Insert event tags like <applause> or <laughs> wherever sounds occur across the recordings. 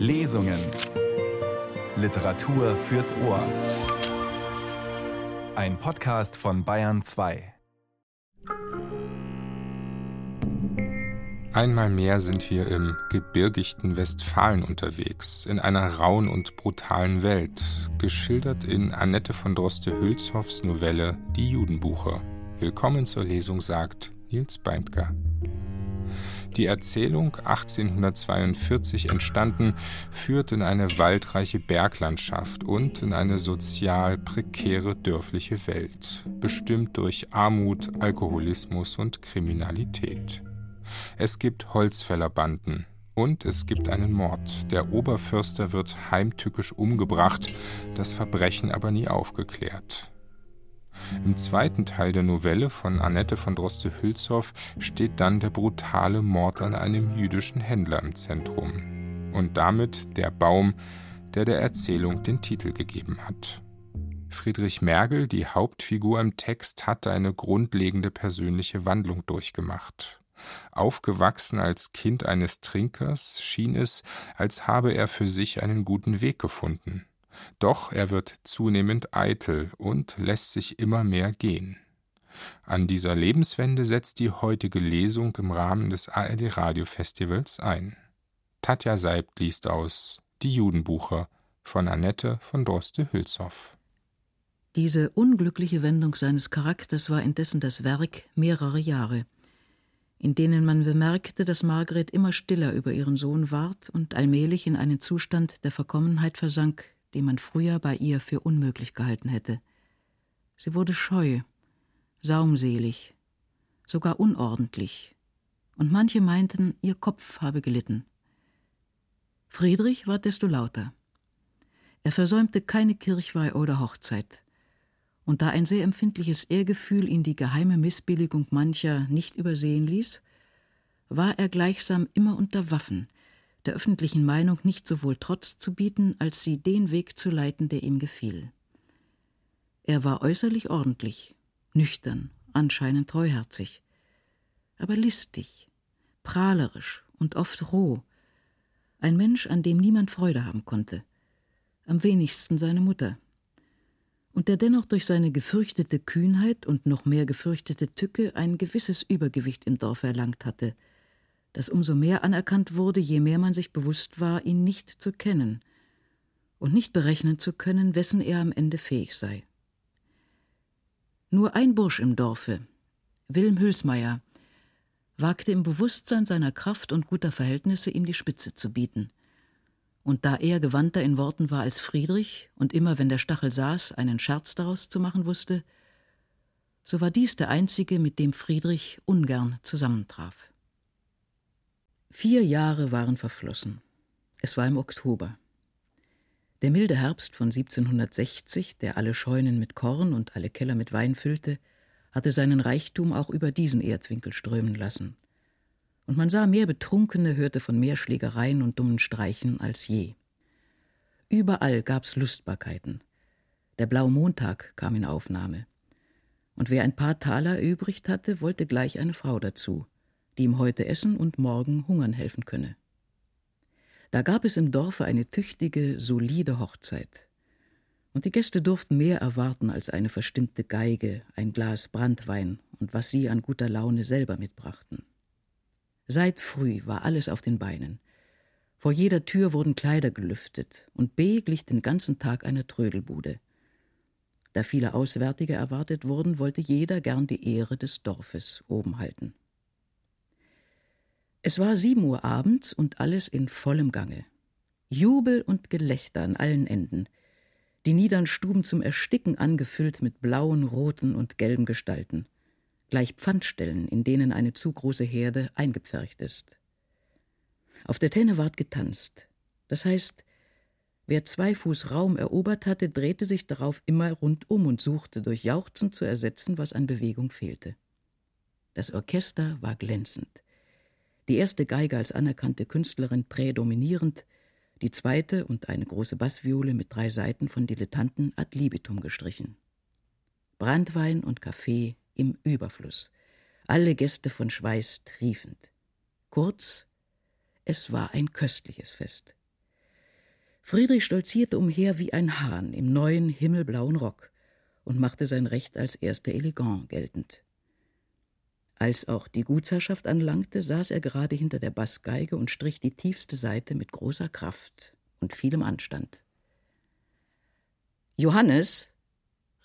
Lesungen. Literatur fürs Ohr. Ein Podcast von Bayern 2. Einmal mehr sind wir im gebirgigten Westfalen unterwegs, in einer rauen und brutalen Welt, geschildert in Annette von Droste-Hülshoffs Novelle Die Judenbucher. Willkommen zur Lesung, sagt Nils Beindker. Die Erzählung, 1842 entstanden, führt in eine waldreiche Berglandschaft und in eine sozial prekäre dörfliche Welt, bestimmt durch Armut, Alkoholismus und Kriminalität. Es gibt Holzfällerbanden und es gibt einen Mord. Der Oberförster wird heimtückisch umgebracht, das Verbrechen aber nie aufgeklärt. Im zweiten Teil der Novelle von Annette von Droste-Hülshoff steht dann der brutale Mord an einem jüdischen Händler im Zentrum. Und damit der Baum, der der Erzählung den Titel gegeben hat. Friedrich Mergel, die Hauptfigur im Text, hat eine grundlegende persönliche Wandlung durchgemacht. Aufgewachsen als Kind eines Trinkers, schien es, als habe er für sich einen guten Weg gefunden. Doch er wird zunehmend eitel und lässt sich immer mehr gehen. An dieser Lebenswende setzt die heutige Lesung im Rahmen des ARD Radiofestivals ein. Tatja Seibt liest aus Die Judenbucher von Annette von Droste-Hülshoff. Diese unglückliche Wendung seines Charakters war indessen das Werk mehrerer Jahre, in denen man bemerkte, dass Margret immer stiller über ihren Sohn ward und allmählich in einen Zustand der Verkommenheit versank, den man früher bei ihr für unmöglich gehalten hätte. Sie wurde scheu, saumselig, sogar unordentlich, und manche meinten, ihr Kopf habe gelitten. Friedrich war desto lauter. Er versäumte keine Kirchweih oder Hochzeit, und da ein sehr empfindliches Ehrgefühl ihn die geheime Missbilligung mancher nicht übersehen ließ, war er gleichsam immer unter Waffen, der öffentlichen Meinung nicht sowohl Trotz zu bieten, als sie den Weg zu leiten, der ihm gefiel. Er war äußerlich ordentlich, nüchtern, anscheinend treuherzig, aber listig, prahlerisch und oft roh, ein Mensch, an dem niemand Freude haben konnte, am wenigsten seine Mutter, und der dennoch durch seine gefürchtete Kühnheit und noch mehr gefürchtete Tücke ein gewisses Übergewicht im Dorf erlangt hatte – das umso mehr anerkannt wurde, je mehr man sich bewusst war, ihn nicht zu kennen und nicht berechnen zu können, wessen er am Ende fähig sei. Nur ein Bursch im Dorfe, Wilhelm Hülsmeier, wagte im Bewusstsein seiner Kraft und guter Verhältnisse ihm die Spitze zu bieten. Und da er gewandter in Worten war als Friedrich und immer, wenn der Stachel saß, einen Scherz daraus zu machen wusste, so war dies der einzige, mit dem Friedrich ungern zusammentraf. Vier Jahre waren verflossen. Es war im Oktober. Der milde Herbst von 1760, der alle Scheunen mit Korn und alle Keller mit Wein füllte, hatte seinen Reichtum auch über diesen Erdwinkel strömen lassen. Und man sah mehr Betrunkene, hörte von mehr Schlägereien und dummen Streichen als je. Überall gab's Lustbarkeiten. Der blaue Montag kam in Aufnahme. Und wer ein paar Taler erübrigt hatte, wollte gleich eine Frau dazu – die ihm heute essen und morgen hungern helfen könne. Da gab es im Dorfe eine tüchtige, solide Hochzeit. Und die Gäste durften mehr erwarten als eine verstimmte Geige, ein Glas Brandwein und was sie an guter Laune selber mitbrachten. Seit früh war alles auf den Beinen. Vor jeder Tür wurden Kleider gelüftet, und B glich den ganzen Tag einer Trödelbude. Da viele Auswärtige erwartet wurden, wollte jeder gern die Ehre des Dorfes oben halten. Es war sieben Uhr abends und alles in vollem Gange. Jubel und Gelächter an allen Enden, die niedern Stuben zum Ersticken angefüllt mit blauen, roten und gelben Gestalten, gleich Pfandstellen, in denen eine zu große Herde eingepfercht ist. Auf der Tenne ward getanzt. Das heißt, wer zwei Fuß Raum erobert hatte, drehte sich darauf immer rundum und suchte durch Jauchzen zu ersetzen, was an Bewegung fehlte. Das Orchester war glänzend die erste Geige als anerkannte Künstlerin prädominierend, die zweite und eine große Bassviole mit drei Seiten von Dilettanten ad libitum gestrichen. Brandwein und Kaffee im Überfluss, alle Gäste von Schweiß triefend. Kurz, es war ein köstliches Fest. Friedrich stolzierte umher wie ein Hahn im neuen himmelblauen Rock und machte sein Recht als erster Elegant geltend. Als auch die Gutsherrschaft anlangte, saß er gerade hinter der Bassgeige und strich die tiefste Seite mit großer Kraft und vielem Anstand. Johannes,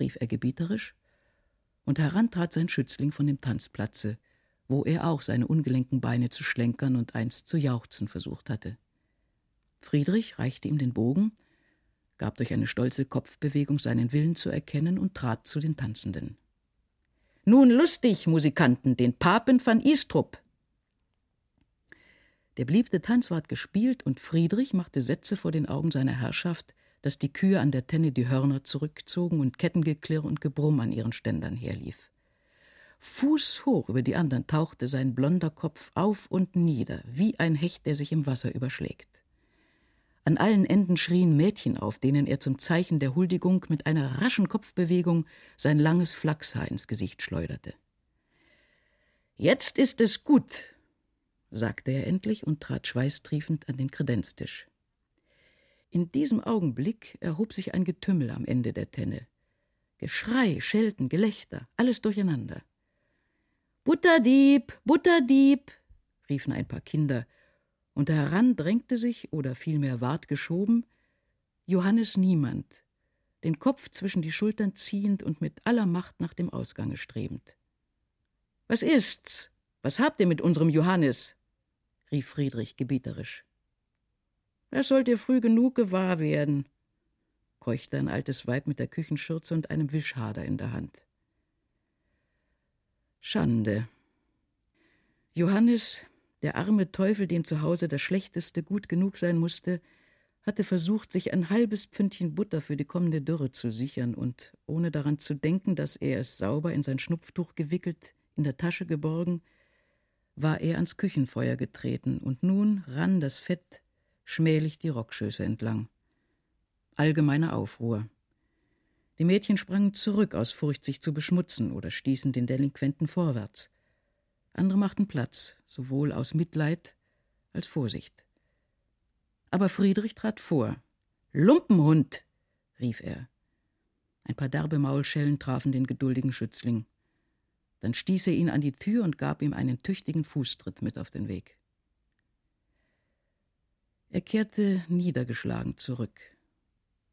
rief er gebieterisch, und heran trat sein Schützling von dem Tanzplatze, wo er auch seine ungelenken Beine zu schlenkern und einst zu jauchzen versucht hatte. Friedrich reichte ihm den Bogen, gab durch eine stolze Kopfbewegung seinen Willen zu erkennen und trat zu den Tanzenden. Nun lustig, Musikanten, den Papen van Istrup. Der beliebte Tanz ward gespielt und Friedrich machte Sätze vor den Augen seiner Herrschaft, dass die Kühe an der Tenne die Hörner zurückzogen und Kettengeklirr und Gebrumm an ihren Ständern herlief. Fußhoch über die anderen tauchte sein blonder Kopf auf und nieder, wie ein Hecht, der sich im Wasser überschlägt. An allen Enden schrien Mädchen auf, denen er zum Zeichen der Huldigung mit einer raschen Kopfbewegung sein langes Flachshaar ins Gesicht schleuderte. Jetzt ist es gut, sagte er endlich und trat schweißtriefend an den Kredenztisch. In diesem Augenblick erhob sich ein Getümmel am Ende der Tenne. Geschrei, Schelten, Gelächter, alles durcheinander. Butterdieb, Butterdieb, riefen ein paar Kinder, und heran drängte sich, oder vielmehr ward geschoben, Johannes Niemand, den Kopf zwischen die Schultern ziehend und mit aller Macht nach dem Ausgange strebend. Was ist's? Was habt ihr mit unserem Johannes? rief Friedrich gebieterisch. Das sollt ihr früh genug gewahr werden, keuchte ein altes Weib mit der Küchenschürze und einem Wischhader in der Hand. Schande. Johannes, der arme Teufel, dem zu Hause das Schlechteste gut genug sein musste, hatte versucht, sich ein halbes Pfündchen Butter für die kommende Dürre zu sichern und, ohne daran zu denken, dass er es sauber in sein Schnupftuch gewickelt, in der Tasche geborgen, war er ans Küchenfeuer getreten, und nun rann das Fett schmählich die Rockschöße entlang. Allgemeiner Aufruhr. Die Mädchen sprangen zurück aus Furcht, sich zu beschmutzen, oder stießen den Delinquenten vorwärts andere machten Platz, sowohl aus Mitleid als Vorsicht. Aber Friedrich trat vor. Lumpenhund! rief er. Ein paar derbe Maulschellen trafen den geduldigen Schützling. Dann stieß er ihn an die Tür und gab ihm einen tüchtigen Fußtritt mit auf den Weg. Er kehrte niedergeschlagen zurück.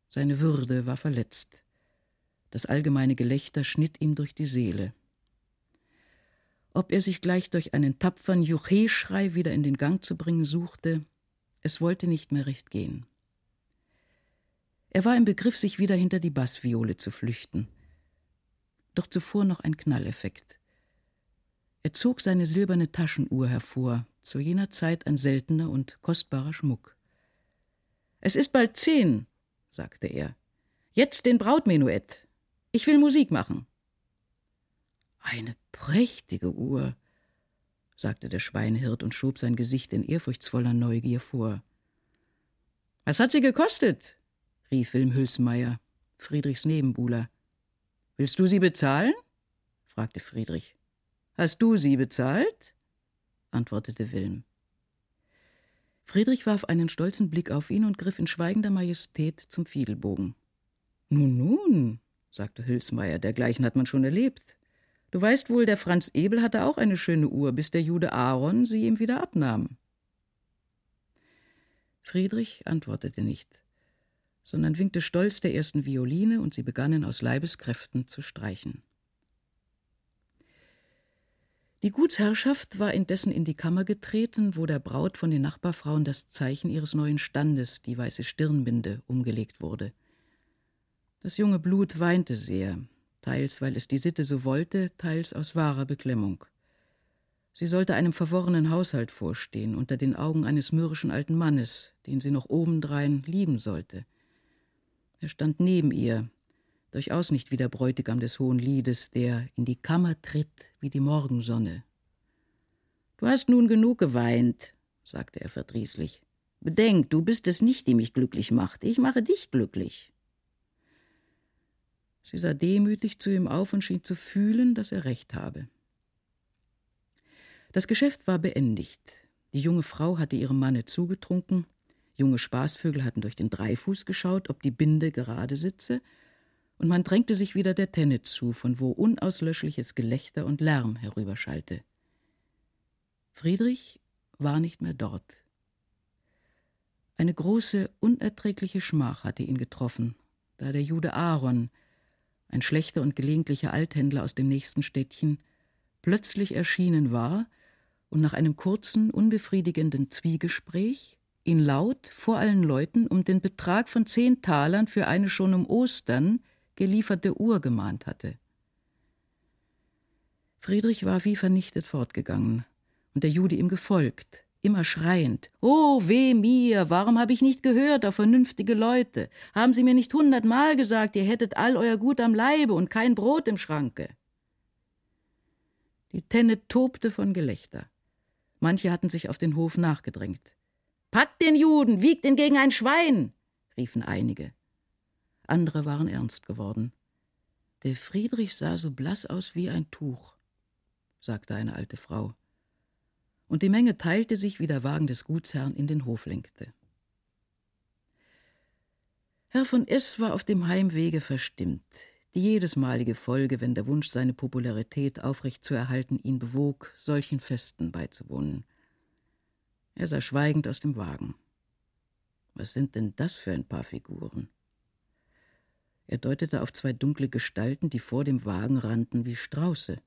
Seine Würde war verletzt. Das allgemeine Gelächter schnitt ihm durch die Seele ob er sich gleich durch einen tapfern Juche-Schrei wieder in den Gang zu bringen suchte, es wollte nicht mehr recht gehen. Er war im Begriff, sich wieder hinter die Bassviole zu flüchten. Doch zuvor noch ein Knalleffekt. Er zog seine silberne Taschenuhr hervor, zu jener Zeit ein seltener und kostbarer Schmuck. Es ist bald zehn, sagte er. Jetzt den Brautmenuett. Ich will Musik machen. Eine prächtige Uhr, sagte der Schweinehirt und schob sein Gesicht in ehrfurchtsvoller Neugier vor. Was hat sie gekostet? rief Wilm Hülsmeier, Friedrichs Nebenbuhler. Willst du sie bezahlen? fragte Friedrich. Hast du sie bezahlt? antwortete Wilm. Friedrich warf einen stolzen Blick auf ihn und griff in schweigender Majestät zum Fiedelbogen. Nun, nun, sagte Hülsmeier, dergleichen hat man schon erlebt. Du weißt wohl, der Franz Ebel hatte auch eine schöne Uhr, bis der Jude Aaron sie ihm wieder abnahm. Friedrich antwortete nicht, sondern winkte stolz der ersten Violine, und sie begannen aus Leibeskräften zu streichen. Die Gutsherrschaft war indessen in die Kammer getreten, wo der Braut von den Nachbarfrauen das Zeichen ihres neuen Standes, die weiße Stirnbinde, umgelegt wurde. Das junge Blut weinte sehr, teils weil es die Sitte so wollte, teils aus wahrer Beklemmung. Sie sollte einem verworrenen Haushalt vorstehen, unter den Augen eines mürrischen alten Mannes, den sie noch obendrein lieben sollte. Er stand neben ihr, durchaus nicht wie der Bräutigam des hohen Liedes, der in die Kammer tritt wie die Morgensonne. Du hast nun genug geweint, sagte er verdrießlich. Bedenk, du bist es nicht, die mich glücklich macht, ich mache dich glücklich. Sie sah demütig zu ihm auf und schien zu fühlen, dass er recht habe. Das Geschäft war beendigt. Die junge Frau hatte ihrem Manne zugetrunken, Junge Spaßvögel hatten durch den Dreifuß geschaut, ob die Binde gerade sitze, und man drängte sich wieder der Tenne zu, von wo unauslöschliches Gelächter und Lärm herüberschallte. Friedrich war nicht mehr dort. Eine große, unerträgliche Schmach hatte ihn getroffen, da der Jude Aaron, ein schlechter und gelegentlicher Althändler aus dem nächsten Städtchen, plötzlich erschienen war und nach einem kurzen, unbefriedigenden Zwiegespräch ihn laut vor allen Leuten um den Betrag von zehn Talern für eine schon um Ostern gelieferte Uhr gemahnt hatte. Friedrich war wie vernichtet fortgegangen und der Jude ihm gefolgt, immer schreiend Oh, weh mir, warum habe ich nicht gehört auf vernünftige Leute? Haben Sie mir nicht hundertmal gesagt, ihr hättet all euer Gut am Leibe und kein Brot im Schranke? Die Tenne tobte von Gelächter. Manche hatten sich auf den Hof nachgedrängt. Packt den Juden, wiegt ihn gegen ein Schwein, riefen einige. Andere waren ernst geworden. Der Friedrich sah so blass aus wie ein Tuch, sagte eine alte Frau. Und die Menge teilte sich, wie der Wagen des Gutsherrn in den Hof lenkte. Herr von S. war auf dem Heimwege verstimmt. Die jedesmalige Folge, wenn der Wunsch, seine Popularität aufrecht zu erhalten, ihn bewog, solchen Festen beizuwohnen. Er sah schweigend aus dem Wagen. Was sind denn das für ein paar Figuren? Er deutete auf zwei dunkle Gestalten, die vor dem Wagen rannten wie Strauße.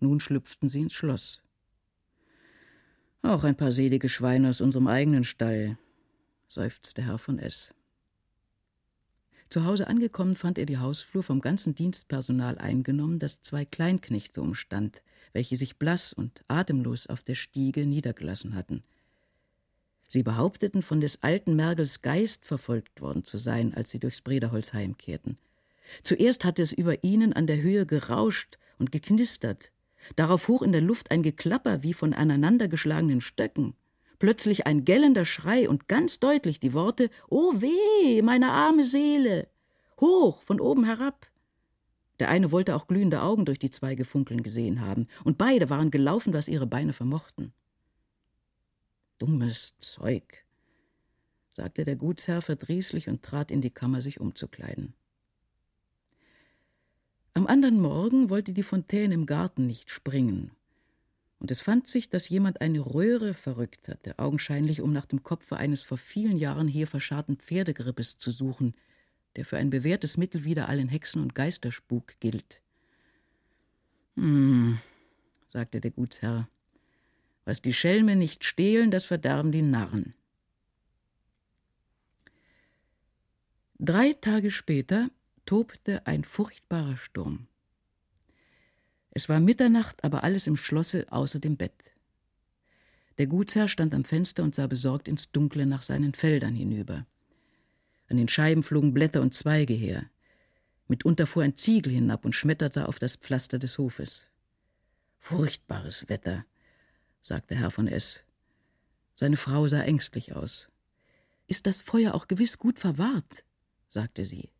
Nun schlüpften sie ins Schloss. Auch ein paar selige Schweine aus unserem eigenen Stall, seufzte Herr von S. Zu Hause angekommen fand er die Hausflur vom ganzen Dienstpersonal eingenommen, das zwei Kleinknechte umstand, welche sich blass und atemlos auf der Stiege niedergelassen hatten. Sie behaupteten, von des alten Mergels Geist verfolgt worden zu sein, als sie durchs Brederholz heimkehrten. Zuerst hatte es über ihnen an der Höhe gerauscht und geknistert, darauf hoch in der Luft ein Geklapper wie von aneinandergeschlagenen Stöcken, plötzlich ein gellender Schrei und ganz deutlich die Worte Oh weh, meine arme Seele. Hoch, von oben herab. Der eine wollte auch glühende Augen durch die Zweige funkeln gesehen haben, und beide waren gelaufen, was ihre Beine vermochten. Dummes Zeug, sagte der Gutsherr verdrießlich und trat in die Kammer, sich umzukleiden. Am anderen Morgen wollte die Fontäne im Garten nicht springen, und es fand sich, dass jemand eine Röhre verrückt hatte, augenscheinlich um nach dem Kopfe eines vor vielen Jahren hier verscharrten Pferdegrippes zu suchen, der für ein bewährtes Mittel wider allen Hexen und Geisterspuk gilt. Hm, sagte der Gutsherr, was die Schelme nicht stehlen, das verderben die Narren. Drei Tage später tobte ein furchtbarer Sturm. Es war Mitternacht, aber alles im Schlosse außer dem Bett. Der Gutsherr stand am Fenster und sah besorgt ins Dunkle nach seinen Feldern hinüber. An den Scheiben flogen Blätter und Zweige her. Mitunter fuhr ein Ziegel hinab und schmetterte auf das Pflaster des Hofes. Furchtbares Wetter, sagte Herr von S. Seine Frau sah ängstlich aus. Ist das Feuer auch gewiss gut verwahrt? sagte sie.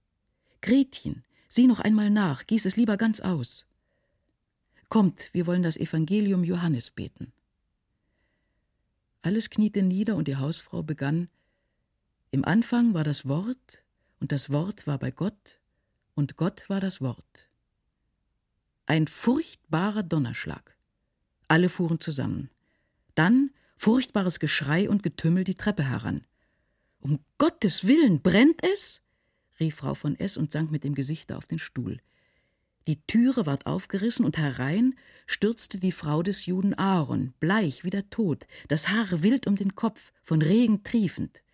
Gretchen, sieh noch einmal nach, gieß es lieber ganz aus. Kommt, wir wollen das Evangelium Johannes beten. Alles kniete nieder und die Hausfrau begann Im Anfang war das Wort, und das Wort war bei Gott, und Gott war das Wort. Ein furchtbarer Donnerschlag. Alle fuhren zusammen. Dann furchtbares Geschrei und Getümmel die Treppe heran. Um Gottes Willen, brennt es? Rief Frau von S. und sank mit dem Gesichte auf den Stuhl. Die Türe ward aufgerissen und herein stürzte die Frau des Juden Aaron, bleich wie der Tod, das Haar wild um den Kopf, von Regen triefend.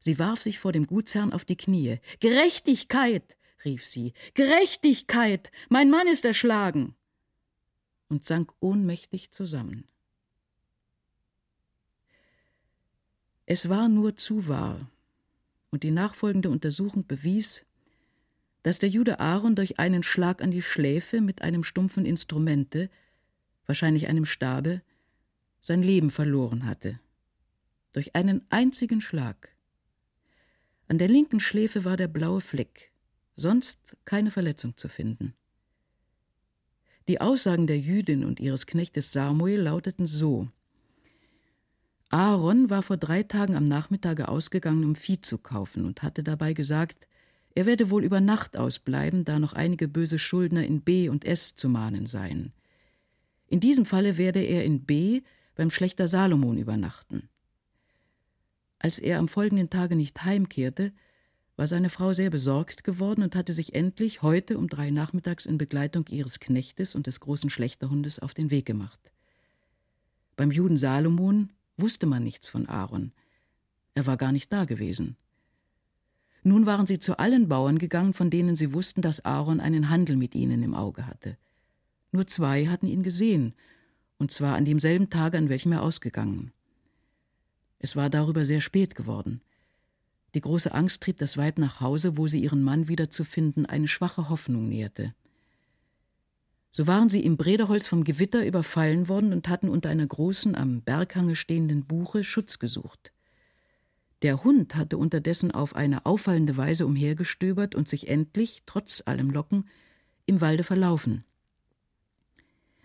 Sie warf sich vor dem Gutsherrn auf die Knie. Gerechtigkeit! rief sie. Gerechtigkeit! Mein Mann ist erschlagen! und sank ohnmächtig zusammen. Es war nur zu wahr, und die nachfolgende Untersuchung bewies, dass der Jude Aaron durch einen Schlag an die Schläfe mit einem stumpfen Instrumente, wahrscheinlich einem Stabe, sein Leben verloren hatte. Durch einen einzigen Schlag. An der linken Schläfe war der blaue Fleck, sonst keine Verletzung zu finden. Die Aussagen der Jüdin und ihres Knechtes Samuel lauteten so Aaron war vor drei Tagen am Nachmittage ausgegangen, um Vieh zu kaufen und hatte dabei gesagt, er werde wohl über Nacht ausbleiben, da noch einige böse Schuldner in B und S zu mahnen seien. In diesem Falle werde er in B beim Schlechter Salomon übernachten. Als er am folgenden Tage nicht heimkehrte, war seine Frau sehr besorgt geworden und hatte sich endlich heute um drei nachmittags in Begleitung ihres Knechtes und des großen Schlächterhundes auf den Weg gemacht. Beim Juden Salomon wusste man nichts von Aaron. Er war gar nicht da gewesen. Nun waren sie zu allen Bauern gegangen, von denen sie wussten, dass Aaron einen Handel mit ihnen im Auge hatte. Nur zwei hatten ihn gesehen, und zwar an demselben Tage, an welchem er ausgegangen. Es war darüber sehr spät geworden. Die große Angst trieb das Weib nach Hause, wo sie ihren Mann wiederzufinden eine schwache Hoffnung nährte. So waren sie im Brederholz vom Gewitter überfallen worden und hatten unter einer großen, am Berghange stehenden Buche Schutz gesucht. Der Hund hatte unterdessen auf eine auffallende Weise umhergestöbert und sich endlich, trotz allem Locken, im Walde verlaufen.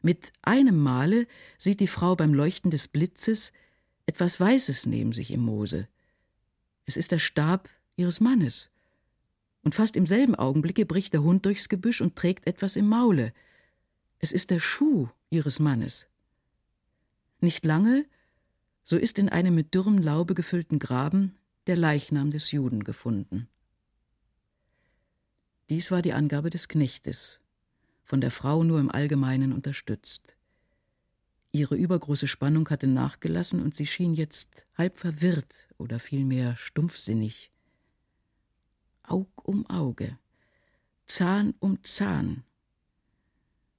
Mit einem Male sieht die Frau beim Leuchten des Blitzes etwas Weißes neben sich im Moose. Es ist der Stab ihres Mannes. Und fast im selben Augenblicke bricht der Hund durchs Gebüsch und trägt etwas im Maule. Es ist der Schuh ihres Mannes. Nicht lange, so ist in einem mit dürrem Laube gefüllten Graben der Leichnam des Juden gefunden. Dies war die Angabe des Knechtes, von der Frau nur im Allgemeinen unterstützt. Ihre übergroße Spannung hatte nachgelassen und sie schien jetzt halb verwirrt oder vielmehr stumpfsinnig. Aug um Auge, Zahn um Zahn.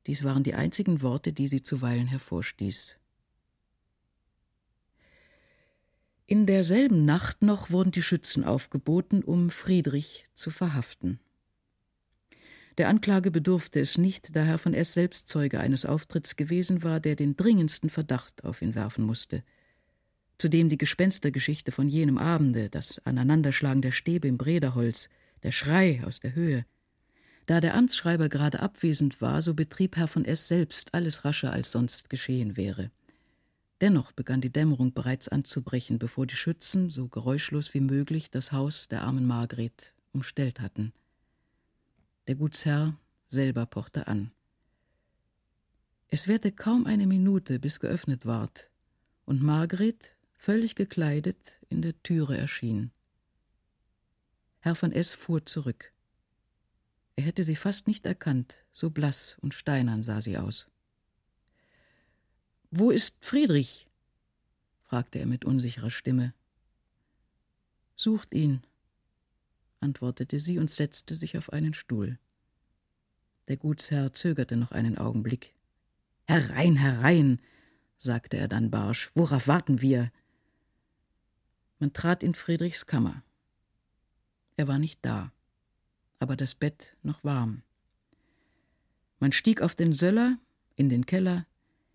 Dies waren die einzigen Worte, die sie zuweilen hervorstieß. In derselben Nacht noch wurden die Schützen aufgeboten, um Friedrich zu verhaften. Der Anklage bedurfte es nicht, da Herr von S. selbst Zeuge eines Auftritts gewesen war, der den dringendsten Verdacht auf ihn werfen musste. Zudem die Gespenstergeschichte von jenem Abende, das Aneinanderschlagen der Stäbe im Brederholz, der Schrei aus der Höhe. Da der Amtsschreiber gerade abwesend war, so betrieb Herr von S. selbst alles rascher, als sonst geschehen wäre. Dennoch begann die Dämmerung bereits anzubrechen, bevor die Schützen, so geräuschlos wie möglich, das Haus der armen Margret umstellt hatten. Der Gutsherr selber pochte an. Es währte kaum eine Minute, bis geöffnet ward, und Margret, völlig gekleidet, in der Türe erschien. Herr von S. fuhr zurück. Er hätte sie fast nicht erkannt, so blass und steinern sah sie aus. Wo ist Friedrich? fragte er mit unsicherer Stimme. Sucht ihn, antwortete sie und setzte sich auf einen Stuhl. Der Gutsherr zögerte noch einen Augenblick. Herein, herein, sagte er dann barsch, worauf warten wir? Man trat in Friedrichs Kammer. Er war nicht da, aber das Bett noch warm. Man stieg auf den Söller, in den Keller,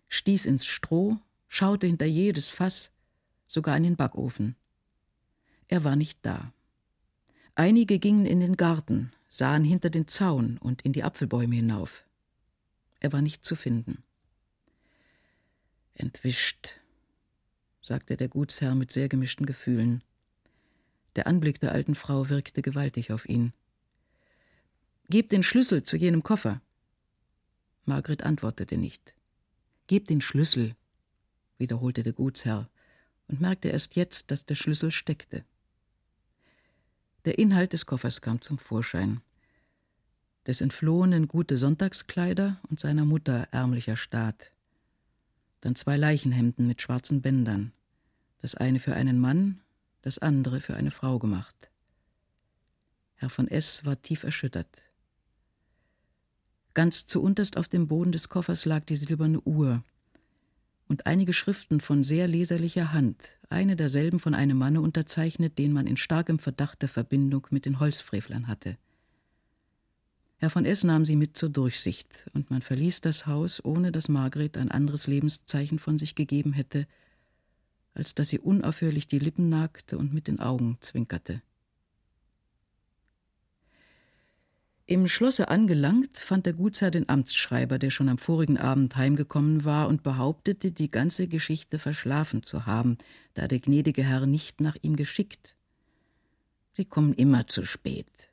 stieß ins Stroh, schaute hinter jedes Fass, sogar in den Backofen. Er war nicht da. Einige gingen in den Garten, sahen hinter den Zaun und in die Apfelbäume hinauf. Er war nicht zu finden. Entwischt, sagte der Gutsherr mit sehr gemischten Gefühlen. Der Anblick der alten Frau wirkte gewaltig auf ihn. Gebt den Schlüssel zu jenem Koffer. Margret antwortete nicht. Gebt den Schlüssel, wiederholte der Gutsherr und merkte erst jetzt, dass der Schlüssel steckte. Der Inhalt des Koffers kam zum Vorschein. Des Entflohenen gute Sonntagskleider und seiner Mutter ärmlicher Staat. Dann zwei Leichenhemden mit schwarzen Bändern. Das eine für einen Mann, das andere für eine Frau gemacht. Herr von S. war tief erschüttert. Ganz zuunterst auf dem Boden des Koffers lag die silberne Uhr, und einige Schriften von sehr leserlicher Hand, eine derselben von einem Manne unterzeichnet, den man in starkem Verdacht der Verbindung mit den Holzfrevlern hatte. Herr von S. nahm sie mit zur Durchsicht, und man verließ das Haus, ohne dass Margret ein anderes Lebenszeichen von sich gegeben hätte, als dass sie unaufhörlich die Lippen nagte und mit den Augen zwinkerte. Im Schlosse angelangt, fand der Gutsherr den Amtsschreiber, der schon am vorigen Abend heimgekommen war und behauptete, die ganze Geschichte verschlafen zu haben, da der gnädige Herr nicht nach ihm geschickt. Sie kommen immer zu spät,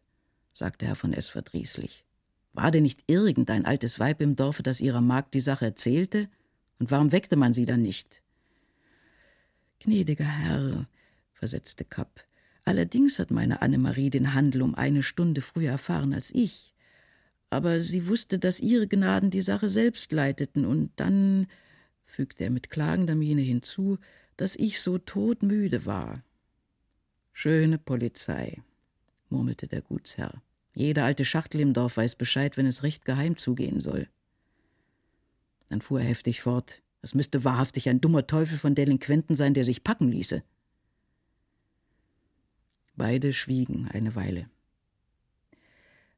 sagte Herr von S. verdrießlich. War denn nicht irgendein altes Weib im Dorfe, das ihrer Magd die Sache erzählte? Und warum weckte man sie dann nicht? Gnädiger Herr, versetzte Kapp, Allerdings hat meine Annemarie den Handel um eine Stunde früher erfahren als ich. Aber sie wusste, dass ihre Gnaden die Sache selbst leiteten, und dann, fügte er mit klagender Miene hinzu, dass ich so todmüde war. Schöne Polizei, murmelte der Gutsherr. Jede alte Schachtel im Dorf weiß Bescheid, wenn es recht geheim zugehen soll. Dann fuhr er heftig fort. Es müsste wahrhaftig ein dummer Teufel von Delinquenten sein, der sich packen ließe. Beide schwiegen eine Weile.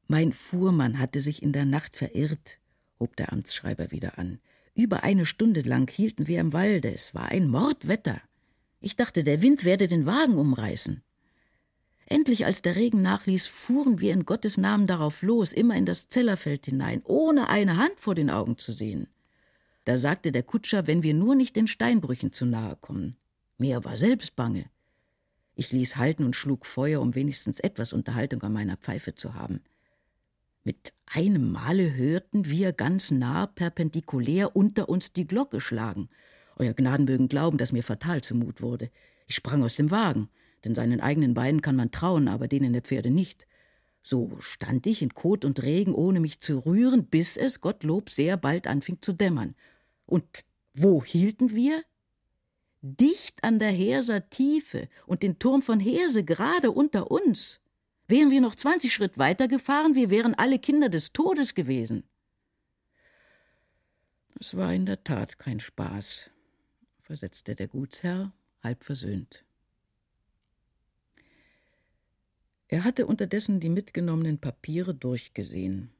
Mein Fuhrmann hatte sich in der Nacht verirrt, hob der Amtsschreiber wieder an. Über eine Stunde lang hielten wir im Walde. Es war ein Mordwetter. Ich dachte, der Wind werde den Wagen umreißen. Endlich, als der Regen nachließ, fuhren wir in Gottes Namen darauf los, immer in das Zellerfeld hinein, ohne eine Hand vor den Augen zu sehen. Da sagte der Kutscher, wenn wir nur nicht den Steinbrüchen zu nahe kommen. Mir war selbst bange. Ich ließ halten und schlug Feuer, um wenigstens etwas Unterhaltung an meiner Pfeife zu haben. Mit einem Male hörten wir ganz nah perpendikulär unter uns die Glocke schlagen. Euer Gnaden mögen glauben, dass mir fatal zumut wurde. Ich sprang aus dem Wagen, denn seinen eigenen Beinen kann man trauen, aber denen der Pferde nicht. So stand ich in Kot und Regen, ohne mich zu rühren, bis es, Gottlob, sehr bald anfing zu dämmern. Und wo hielten wir? Dicht an der Herser Tiefe und den Turm von Herse gerade unter uns. Wären wir noch zwanzig Schritt weiter gefahren, wir wären alle Kinder des Todes gewesen. Das war in der Tat kein Spaß, versetzte der Gutsherr, halb versöhnt. Er hatte unterdessen die mitgenommenen Papiere durchgesehen.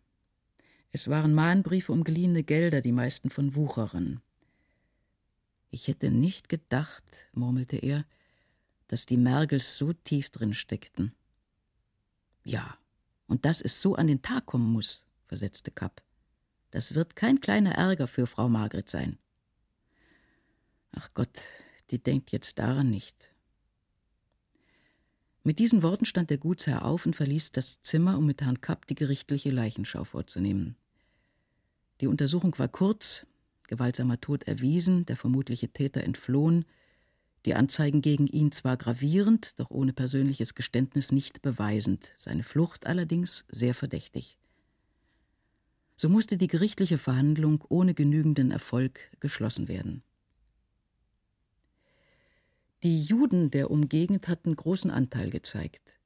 Es waren Mahnbriefe um geliehene Gelder, die meisten von Wucherern. Ich hätte nicht gedacht, murmelte er, dass die Mergels so tief drin steckten. Ja, und dass es so an den Tag kommen muss, versetzte Kapp. Das wird kein kleiner Ärger für Frau Margret sein. Ach Gott, die denkt jetzt daran nicht. Mit diesen Worten stand der Gutsherr auf und verließ das Zimmer, um mit Herrn Kapp die gerichtliche Leichenschau vorzunehmen. Die Untersuchung war kurz, gewaltsamer Tod erwiesen, der vermutliche Täter entflohen, die Anzeigen gegen ihn zwar gravierend, doch ohne persönliches Geständnis nicht beweisend, seine Flucht allerdings sehr verdächtig. So musste die gerichtliche Verhandlung ohne genügenden Erfolg geschlossen werden. Die Juden der Umgegend hatten großen Anteil gezeigt.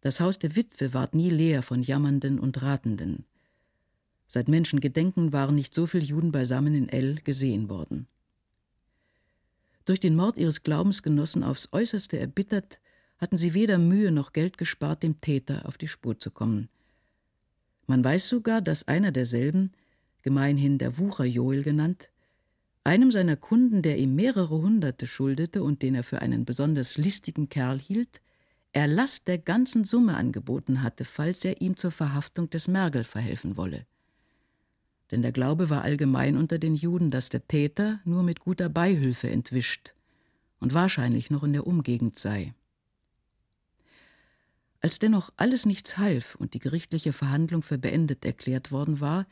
Das Haus der Witwe ward nie leer von Jammernden und Ratenden. Seit Menschengedenken waren nicht so viele Juden beisammen in L gesehen worden. Durch den Mord ihres Glaubensgenossen aufs äußerste erbittert, hatten sie weder Mühe noch Geld gespart, dem Täter auf die Spur zu kommen. Man weiß sogar, dass einer derselben, gemeinhin der Wucher Joel genannt, einem seiner Kunden, der ihm mehrere Hunderte schuldete und den er für einen besonders listigen Kerl hielt, Erlass der ganzen Summe angeboten hatte, falls er ihm zur Verhaftung des Mergel verhelfen wolle denn der Glaube war allgemein unter den Juden, dass der Täter nur mit guter Beihilfe entwischt und wahrscheinlich noch in der Umgegend sei. Als dennoch alles nichts half und die gerichtliche Verhandlung für beendet erklärt worden war,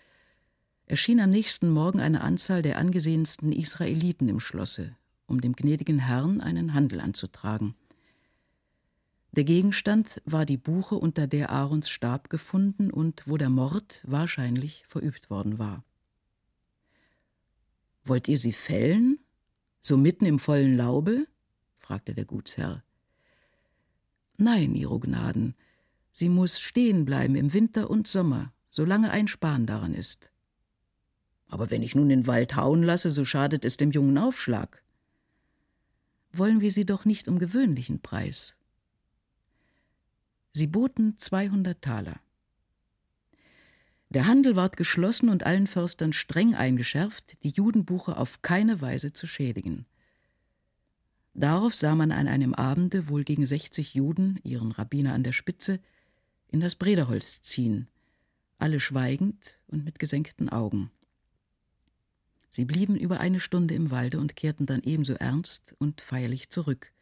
erschien am nächsten Morgen eine Anzahl der angesehensten Israeliten im Schlosse, um dem gnädigen Herrn einen Handel anzutragen. Der Gegenstand war die Buche, unter der Aarons Stab gefunden und wo der Mord wahrscheinlich verübt worden war. Wollt ihr sie fällen? So mitten im vollen Laube? fragte der Gutsherr. Nein, Ihro Gnaden, sie muss stehen bleiben im Winter und Sommer, solange ein Span daran ist. Aber wenn ich nun den Wald hauen lasse, so schadet es dem jungen Aufschlag. Wollen wir sie doch nicht um gewöhnlichen Preis, Sie boten 200 Taler. Der Handel ward geschlossen und allen Förstern streng eingeschärft, die Judenbuche auf keine Weise zu schädigen. Darauf sah man an einem Abende wohl gegen 60 Juden, ihren Rabbiner an der Spitze, in das Brederholz ziehen, alle schweigend und mit gesenkten Augen. Sie blieben über eine Stunde im Walde und kehrten dann ebenso ernst und feierlich zurück.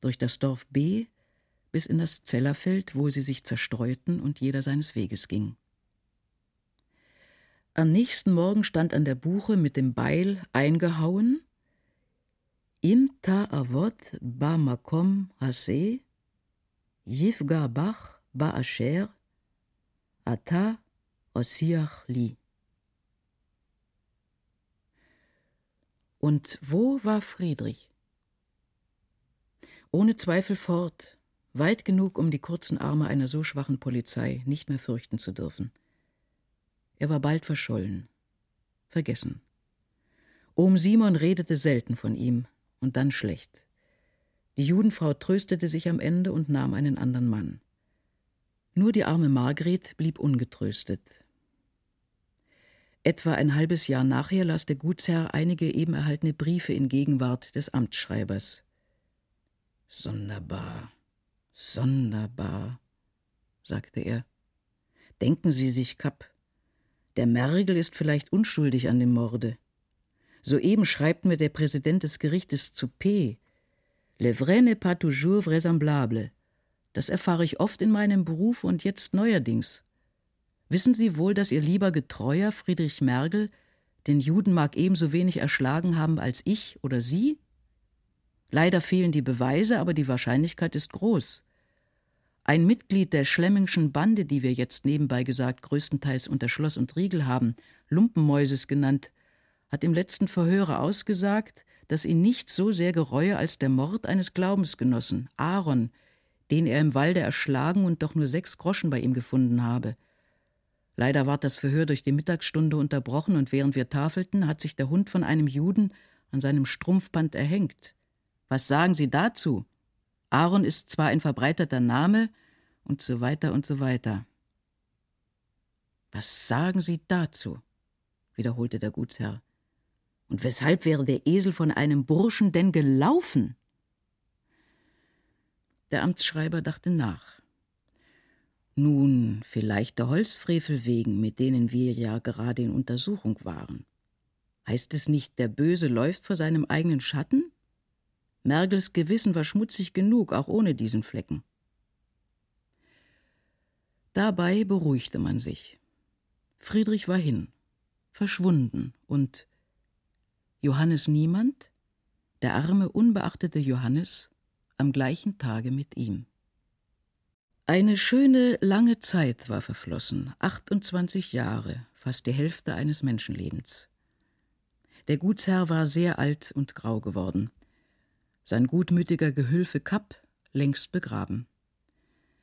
Durch das Dorf B bis in das Zellerfeld, wo sie sich zerstreuten und jeder seines Weges ging. Am nächsten Morgen stand an der Buche mit dem Beil eingehauen Im ta avot ba makom hase Yifga bach ba asher Ata osiach li. Und wo war Friedrich? Ohne Zweifel fort, weit genug, um die kurzen Arme einer so schwachen Polizei nicht mehr fürchten zu dürfen. Er war bald verschollen, vergessen. Ohm Simon redete selten von ihm und dann schlecht. Die Judenfrau tröstete sich am Ende und nahm einen anderen Mann. Nur die arme Margret blieb ungetröstet. Etwa ein halbes Jahr nachher las der Gutsherr einige eben erhaltene Briefe in Gegenwart des Amtsschreibers. Sonderbar, sonderbar, sagte er. Denken Sie sich, Kapp, der Mergel ist vielleicht unschuldig an dem Morde. Soeben schreibt mir der Präsident des Gerichtes zu P. Le vrai n'est pas toujours vraisemblable. Das erfahre ich oft in meinem Beruf und jetzt neuerdings. Wissen Sie wohl, dass Ihr lieber Getreuer Friedrich Mergel den Juden mag ebenso wenig erschlagen haben als ich oder Sie? Leider fehlen die Beweise, aber die Wahrscheinlichkeit ist groß. Ein Mitglied der Schlemmingschen Bande, die wir jetzt nebenbei gesagt größtenteils unter Schloss und Riegel haben, Lumpenmäuses genannt, hat im letzten Verhöre ausgesagt, dass ihn nichts so sehr gereue als der Mord eines Glaubensgenossen, Aaron, den er im Walde erschlagen und doch nur sechs Groschen bei ihm gefunden habe. Leider ward das Verhör durch die Mittagsstunde unterbrochen und während wir tafelten, hat sich der Hund von einem Juden an seinem Strumpfband erhängt. Was sagen Sie dazu? Aaron ist zwar ein verbreiteter Name und so weiter und so weiter. Was sagen Sie dazu? wiederholte der Gutsherr. Und weshalb wäre der Esel von einem Burschen denn gelaufen? Der Amtsschreiber dachte nach. Nun, vielleicht der Holzfrevel wegen, mit denen wir ja gerade in Untersuchung waren. Heißt es nicht, der Böse läuft vor seinem eigenen Schatten? Mergels Gewissen war schmutzig genug, auch ohne diesen Flecken. Dabei beruhigte man sich. Friedrich war hin, verschwunden, und Johannes Niemand, der arme, unbeachtete Johannes, am gleichen Tage mit ihm. Eine schöne, lange Zeit war verflossen, 28 Jahre, fast die Hälfte eines Menschenlebens. Der Gutsherr war sehr alt und grau geworden sein gutmütiger Gehülfe Kapp längst begraben.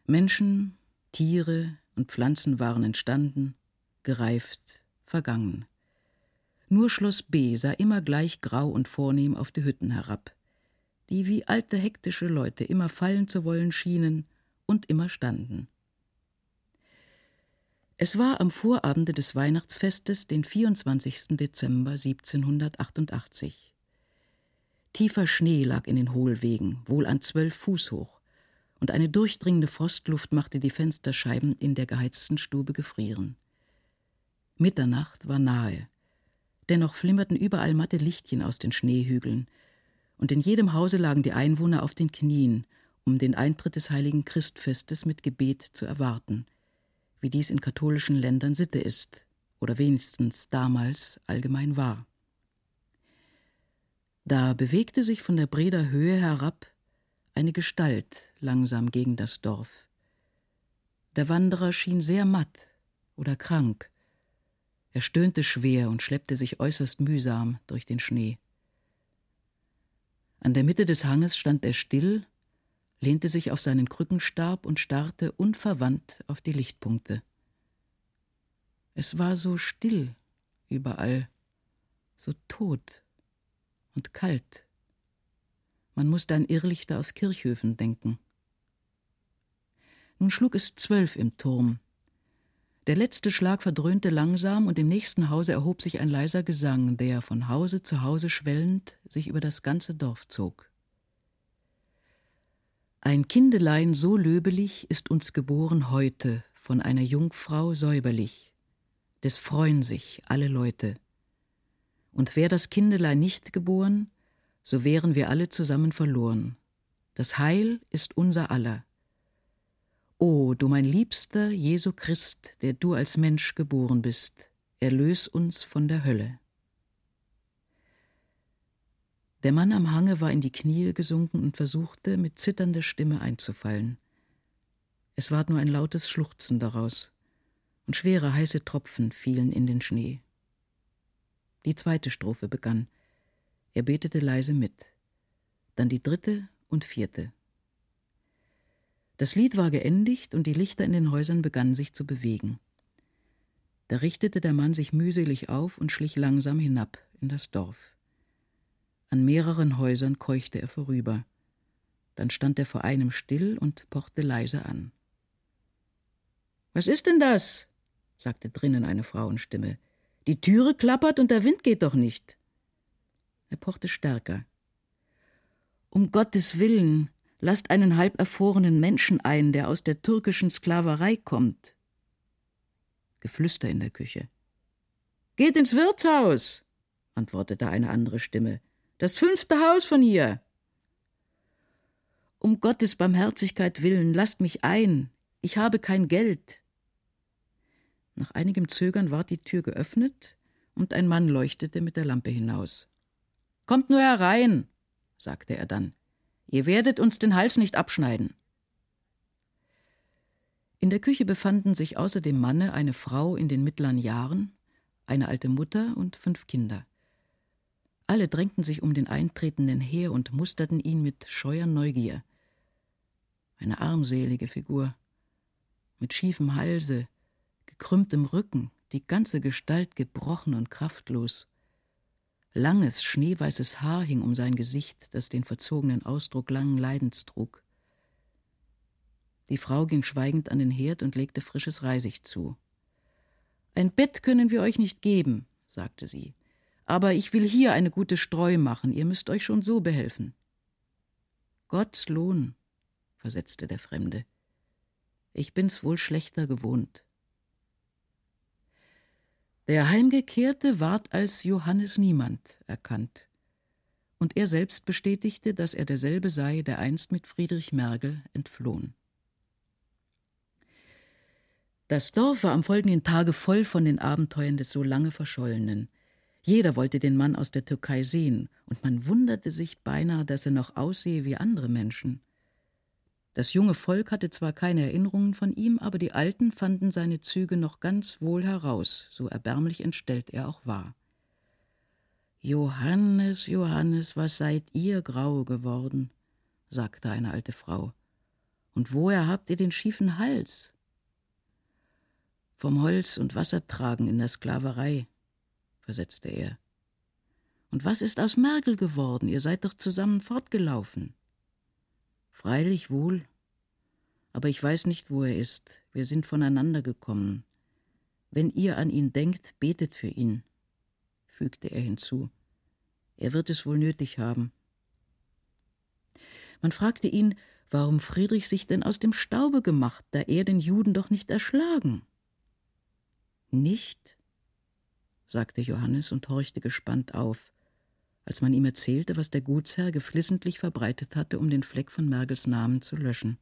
Menschen, Tiere und Pflanzen waren entstanden, gereift, vergangen. Nur Schloss B sah immer gleich grau und vornehm auf die Hütten herab, die wie alte hektische Leute immer fallen zu wollen schienen und immer standen. Es war am Vorabende des Weihnachtsfestes, den 24. Dezember 1788. Tiefer Schnee lag in den Hohlwegen, wohl an zwölf Fuß hoch, und eine durchdringende Frostluft machte die Fensterscheiben in der geheizten Stube gefrieren. Mitternacht war nahe. Dennoch flimmerten überall matte Lichtchen aus den Schneehügeln, und in jedem Hause lagen die Einwohner auf den Knien, um den Eintritt des heiligen Christfestes mit Gebet zu erwarten, wie dies in katholischen Ländern Sitte ist oder wenigstens damals allgemein war. Da bewegte sich von der Breder Höhe herab eine Gestalt langsam gegen das Dorf. Der Wanderer schien sehr matt oder krank. Er stöhnte schwer und schleppte sich äußerst mühsam durch den Schnee. An der Mitte des Hanges stand er still, lehnte sich auf seinen Krückenstab und starrte unverwandt auf die Lichtpunkte. Es war so still überall, so tot und kalt. Man musste an Irrlichter auf Kirchhöfen denken. Nun schlug es zwölf im Turm. Der letzte Schlag verdröhnte langsam, und im nächsten Hause erhob sich ein leiser Gesang, der, von Hause zu Hause schwellend, sich über das ganze Dorf zog. Ein Kindelein so löbelig ist uns geboren heute, von einer Jungfrau säuberlich, des freuen sich alle Leute. Und wär das Kindelein nicht geboren, so wären wir alle zusammen verloren. Das Heil ist unser aller. O du mein liebster Jesu Christ, der du als Mensch geboren bist, erlös uns von der Hölle. Der Mann am Hange war in die Knie gesunken und versuchte, mit zitternder Stimme einzufallen. Es ward nur ein lautes Schluchzen daraus, und schwere heiße Tropfen fielen in den Schnee. Die zweite Strophe begann. Er betete leise mit. Dann die dritte und vierte. Das Lied war geendigt und die Lichter in den Häusern begannen sich zu bewegen. Da richtete der Mann sich mühselig auf und schlich langsam hinab in das Dorf. An mehreren Häusern keuchte er vorüber. Dann stand er vor einem still und pochte leise an. Was ist denn das? sagte drinnen eine Frauenstimme. Die Türe klappert und der Wind geht doch nicht. Er pochte stärker. Um Gottes Willen, lasst einen halb erfrorenen Menschen ein, der aus der türkischen Sklaverei kommt. Geflüster in der Küche. Geht ins Wirtshaus, antwortete eine andere Stimme. Das fünfte Haus von hier. Um Gottes Barmherzigkeit willen, lasst mich ein. Ich habe kein Geld. Nach einigem Zögern ward die Tür geöffnet und ein Mann leuchtete mit der Lampe hinaus. Kommt nur herein, sagte er dann. Ihr werdet uns den Hals nicht abschneiden. In der Küche befanden sich außer dem Manne eine Frau in den mittleren Jahren, eine alte Mutter und fünf Kinder. Alle drängten sich um den Eintretenden her und musterten ihn mit scheuer Neugier. Eine armselige Figur, mit schiefem Halse, gekrümmtem Rücken, die ganze Gestalt gebrochen und kraftlos. Langes, schneeweißes Haar hing um sein Gesicht, das den verzogenen Ausdruck langen Leidens trug. Die Frau ging schweigend an den Herd und legte frisches Reisig zu. Ein Bett können wir euch nicht geben, sagte sie, aber ich will hier eine gute Streu machen, ihr müsst euch schon so behelfen. Gott's Lohn, versetzte der Fremde. Ich bin's wohl schlechter gewohnt. Der Heimgekehrte ward als Johannes Niemand erkannt, und er selbst bestätigte, dass er derselbe sei, der einst mit Friedrich Mergel entflohen. Das Dorf war am folgenden Tage voll von den Abenteuern des so lange Verschollenen. Jeder wollte den Mann aus der Türkei sehen, und man wunderte sich beinahe, dass er noch aussehe wie andere Menschen. Das junge Volk hatte zwar keine Erinnerungen von ihm, aber die Alten fanden seine Züge noch ganz wohl heraus, so erbärmlich entstellt er auch war. Johannes, Johannes, was seid ihr grau geworden? sagte eine alte Frau. Und woher habt ihr den schiefen Hals? Vom Holz und Wassertragen in der Sklaverei, versetzte er. Und was ist aus Mergel geworden? Ihr seid doch zusammen fortgelaufen. Freilich wohl. Aber ich weiß nicht, wo er ist. Wir sind voneinander gekommen. Wenn ihr an ihn denkt, betet für ihn, fügte er hinzu. Er wird es wohl nötig haben. Man fragte ihn, warum Friedrich sich denn aus dem Staube gemacht, da er den Juden doch nicht erschlagen. Nicht? sagte Johannes und horchte gespannt auf als man ihm erzählte, was der Gutsherr geflissentlich verbreitet hatte, um den Fleck von Mergels Namen zu löschen.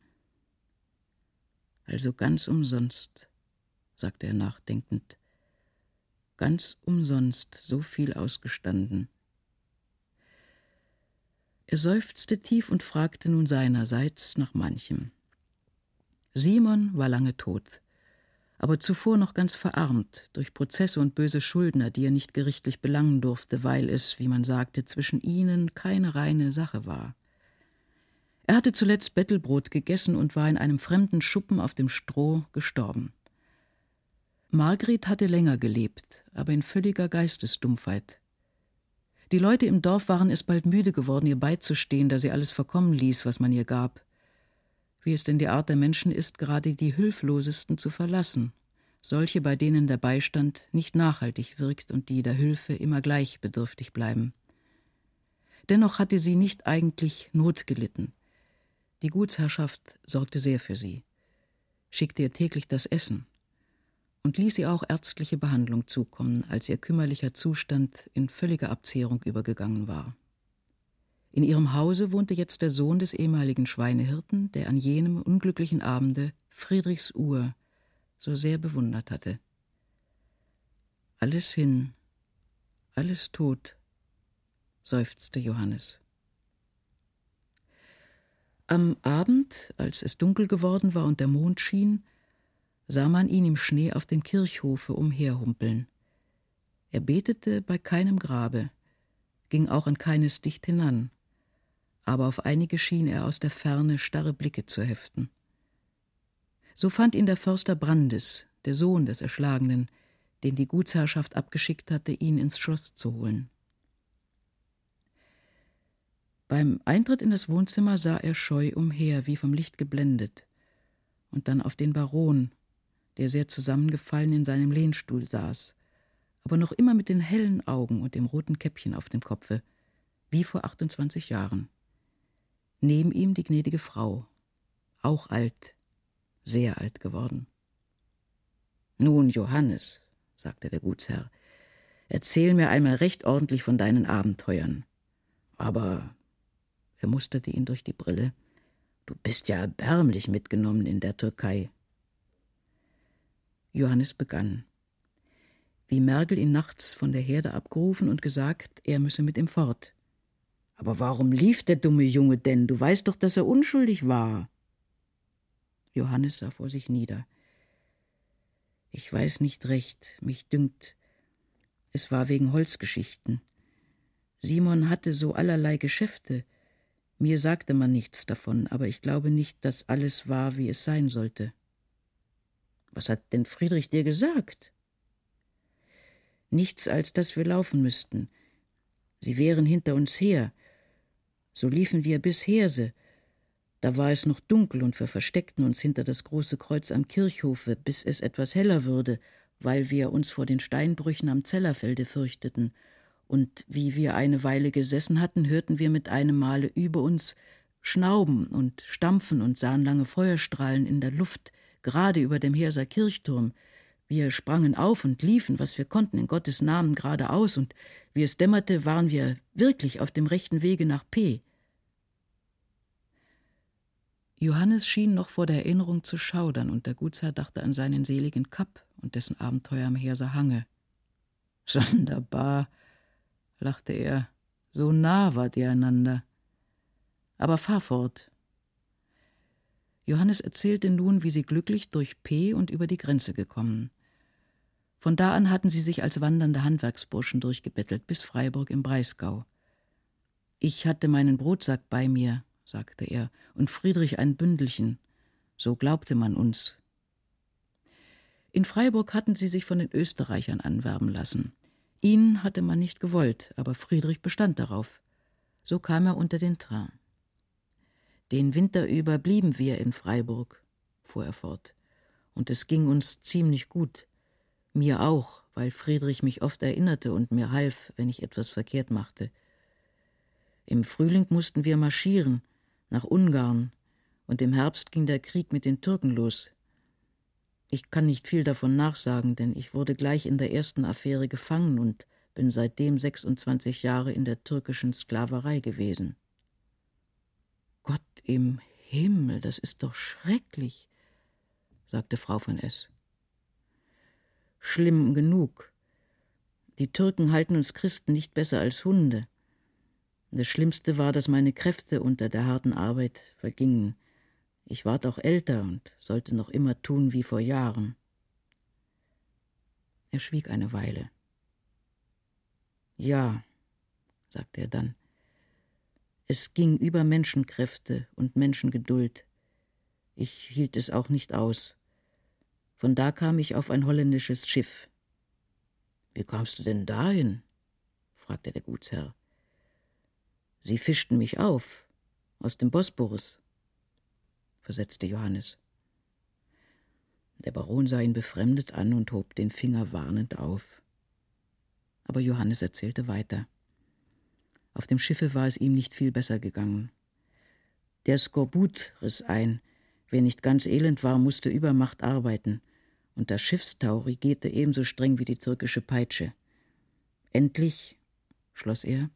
Also ganz umsonst, sagte er nachdenkend, ganz umsonst so viel ausgestanden. Er seufzte tief und fragte nun seinerseits nach manchem. Simon war lange tot aber zuvor noch ganz verarmt durch Prozesse und böse Schuldner, die er nicht gerichtlich belangen durfte, weil es, wie man sagte, zwischen ihnen keine reine Sache war. Er hatte zuletzt Bettelbrot gegessen und war in einem fremden Schuppen auf dem Stroh gestorben. Margret hatte länger gelebt, aber in völliger Geistesdumpfheit. Die Leute im Dorf waren es bald müde geworden, ihr beizustehen, da sie alles verkommen ließ, was man ihr gab wie es denn die Art der Menschen ist, gerade die Hilflosesten zu verlassen, solche, bei denen der Beistand nicht nachhaltig wirkt und die der Hilfe immer gleich bedürftig bleiben. Dennoch hatte sie nicht eigentlich Not gelitten. Die Gutsherrschaft sorgte sehr für sie. schickte ihr täglich das Essen und ließ ihr auch ärztliche Behandlung zukommen, als ihr kümmerlicher Zustand in völlige Abzehrung übergegangen war. In ihrem Hause wohnte jetzt der Sohn des ehemaligen Schweinehirten, der an jenem unglücklichen Abende Friedrichs Uhr so sehr bewundert hatte. Alles hin, alles tot, seufzte Johannes. Am Abend, als es dunkel geworden war und der Mond schien, sah man ihn im Schnee auf dem Kirchhofe umherhumpeln. Er betete bei keinem Grabe, ging auch an keines dicht hinan, aber auf einige schien er aus der Ferne starre Blicke zu heften. So fand ihn der Förster Brandes, der Sohn des Erschlagenen, den die Gutsherrschaft abgeschickt hatte, ihn ins Schloss zu holen. Beim Eintritt in das Wohnzimmer sah er scheu umher, wie vom Licht geblendet, und dann auf den Baron, der sehr zusammengefallen in seinem Lehnstuhl saß, aber noch immer mit den hellen Augen und dem roten Käppchen auf dem Kopfe, wie vor 28 Jahren. Neben ihm die gnädige Frau, auch alt, sehr alt geworden. Nun, Johannes, sagte der Gutsherr, erzähl mir einmal recht ordentlich von deinen Abenteuern. Aber, er musterte ihn durch die Brille, du bist ja erbärmlich mitgenommen in der Türkei. Johannes begann. Wie Mergel ihn nachts von der Herde abgerufen und gesagt, er müsse mit ihm fort. Aber warum lief der dumme Junge denn? Du weißt doch, dass er unschuldig war. Johannes sah vor sich nieder. Ich weiß nicht recht, mich dünkt, es war wegen Holzgeschichten. Simon hatte so allerlei Geschäfte. Mir sagte man nichts davon, aber ich glaube nicht, dass alles war, wie es sein sollte. Was hat denn Friedrich dir gesagt? Nichts, als dass wir laufen müssten. Sie wären hinter uns her. So liefen wir bis Herse. Da war es noch dunkel und wir versteckten uns hinter das große Kreuz am Kirchhofe, bis es etwas heller würde, weil wir uns vor den Steinbrüchen am Zellerfelde fürchteten. Und wie wir eine Weile gesessen hatten, hörten wir mit einem Male über uns Schnauben und Stampfen und sahen lange Feuerstrahlen in der Luft, gerade über dem Herser Kirchturm. Wir sprangen auf und liefen, was wir konnten, in Gottes Namen geradeaus, und wie es dämmerte, waren wir wirklich auf dem rechten Wege nach P. Johannes schien noch vor der Erinnerung zu schaudern, und der Gutsherr dachte an seinen seligen Kapp und dessen Abenteuer am Herser Hange. <laughs> Sonderbar, lachte er, so nah wart ihr einander. Aber fahr fort, Johannes erzählte nun, wie sie glücklich durch P und über die Grenze gekommen. Von da an hatten sie sich als wandernde Handwerksburschen durchgebettelt bis Freiburg im Breisgau. Ich hatte meinen Brotsack bei mir, sagte er, und Friedrich ein Bündelchen. So glaubte man uns. In Freiburg hatten sie sich von den Österreichern anwerben lassen. Ihn hatte man nicht gewollt, aber Friedrich bestand darauf. So kam er unter den Train. Den Winter über blieben wir in Freiburg, fuhr er fort, und es ging uns ziemlich gut. Mir auch, weil Friedrich mich oft erinnerte und mir half, wenn ich etwas verkehrt machte. Im Frühling mussten wir marschieren, nach Ungarn, und im Herbst ging der Krieg mit den Türken los. Ich kann nicht viel davon nachsagen, denn ich wurde gleich in der ersten Affäre gefangen und bin seitdem 26 Jahre in der türkischen Sklaverei gewesen. Gott im Himmel, das ist doch schrecklich, sagte Frau von S. Schlimm genug. Die Türken halten uns Christen nicht besser als Hunde. Das Schlimmste war, dass meine Kräfte unter der harten Arbeit vergingen. Ich ward auch älter und sollte noch immer tun wie vor Jahren. Er schwieg eine Weile. Ja, sagte er dann, es ging über Menschenkräfte und Menschengeduld. Ich hielt es auch nicht aus. Von da kam ich auf ein holländisches Schiff. Wie kamst du denn dahin? fragte der Gutsherr. Sie fischten mich auf, aus dem Bosporus, versetzte Johannes. Der Baron sah ihn befremdet an und hob den Finger warnend auf. Aber Johannes erzählte weiter. Auf dem Schiffe war es ihm nicht viel besser gegangen. Der Skorbut riss ein, Wer nicht ganz elend war, musste über Macht arbeiten, und das Schiffstau regierte ebenso streng wie die türkische Peitsche. Endlich, schloss er,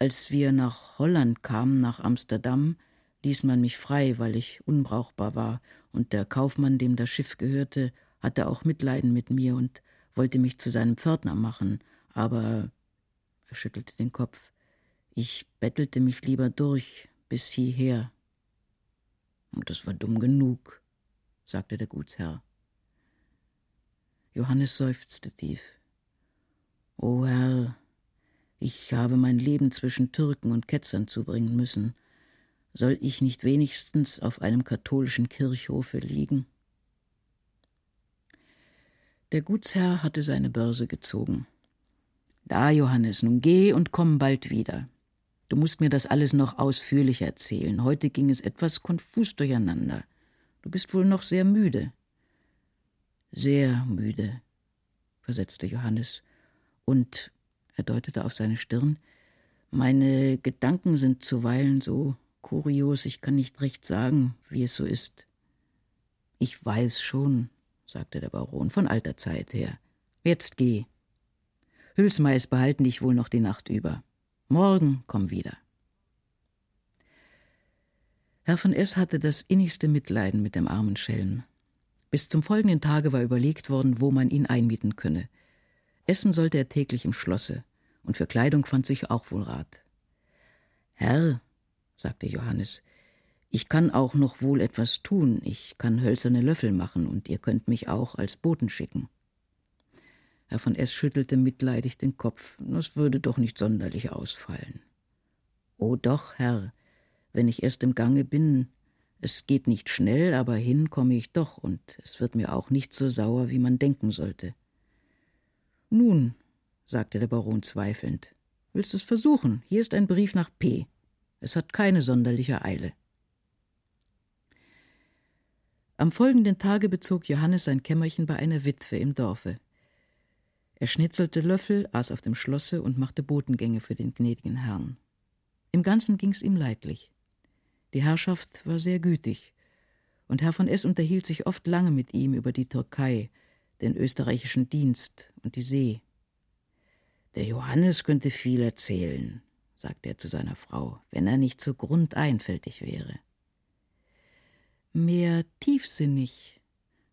als wir nach Holland kamen, nach Amsterdam, ließ man mich frei, weil ich unbrauchbar war, und der Kaufmann, dem das Schiff gehörte, hatte auch Mitleiden mit mir und wollte mich zu seinem Pförtner machen, aber er schüttelte den Kopf. Ich bettelte mich lieber durch bis hierher. Und das war dumm genug, sagte der Gutsherr. Johannes seufzte tief. O Herr, ich habe mein Leben zwischen Türken und Ketzern zubringen müssen. Soll ich nicht wenigstens auf einem katholischen Kirchhofe liegen? Der Gutsherr hatte seine Börse gezogen. Da, Johannes, nun geh und komm bald wieder. Du musst mir das alles noch ausführlich erzählen. Heute ging es etwas konfus durcheinander. Du bist wohl noch sehr müde. Sehr müde, versetzte Johannes. Und, er deutete auf seine Stirn, meine Gedanken sind zuweilen so kurios, ich kann nicht recht sagen, wie es so ist. Ich weiß schon, sagte der Baron, von alter Zeit her. Jetzt geh. Hülsmeis behalten dich wohl noch die Nacht über. Morgen komm wieder. Herr von S. hatte das innigste Mitleiden mit dem armen Schelm. Bis zum folgenden Tage war überlegt worden, wo man ihn einmieten könne. Essen sollte er täglich im Schlosse, und für Kleidung fand sich auch wohl Rat. Herr, sagte Johannes, ich kann auch noch wohl etwas tun, ich kann hölzerne Löffel machen, und ihr könnt mich auch als Boten schicken. Herr von S. schüttelte mitleidig den Kopf, das würde doch nicht sonderlich ausfallen. O doch, Herr, wenn ich erst im Gange bin, es geht nicht schnell, aber hin komme ich doch, und es wird mir auch nicht so sauer, wie man denken sollte. Nun, sagte der Baron zweifelnd, willst du es versuchen? Hier ist ein Brief nach P. Es hat keine sonderliche Eile. Am folgenden Tage bezog Johannes sein Kämmerchen bei einer Witwe im Dorfe. Er schnitzelte Löffel, aß auf dem Schlosse und machte Botengänge für den gnädigen Herrn. Im Ganzen ging's ihm leidlich. Die Herrschaft war sehr gütig, und Herr von S. unterhielt sich oft lange mit ihm über die Türkei, den österreichischen Dienst und die See. Der Johannes könnte viel erzählen, sagte er zu seiner Frau, wenn er nicht so grundeinfältig wäre mehr tiefsinnig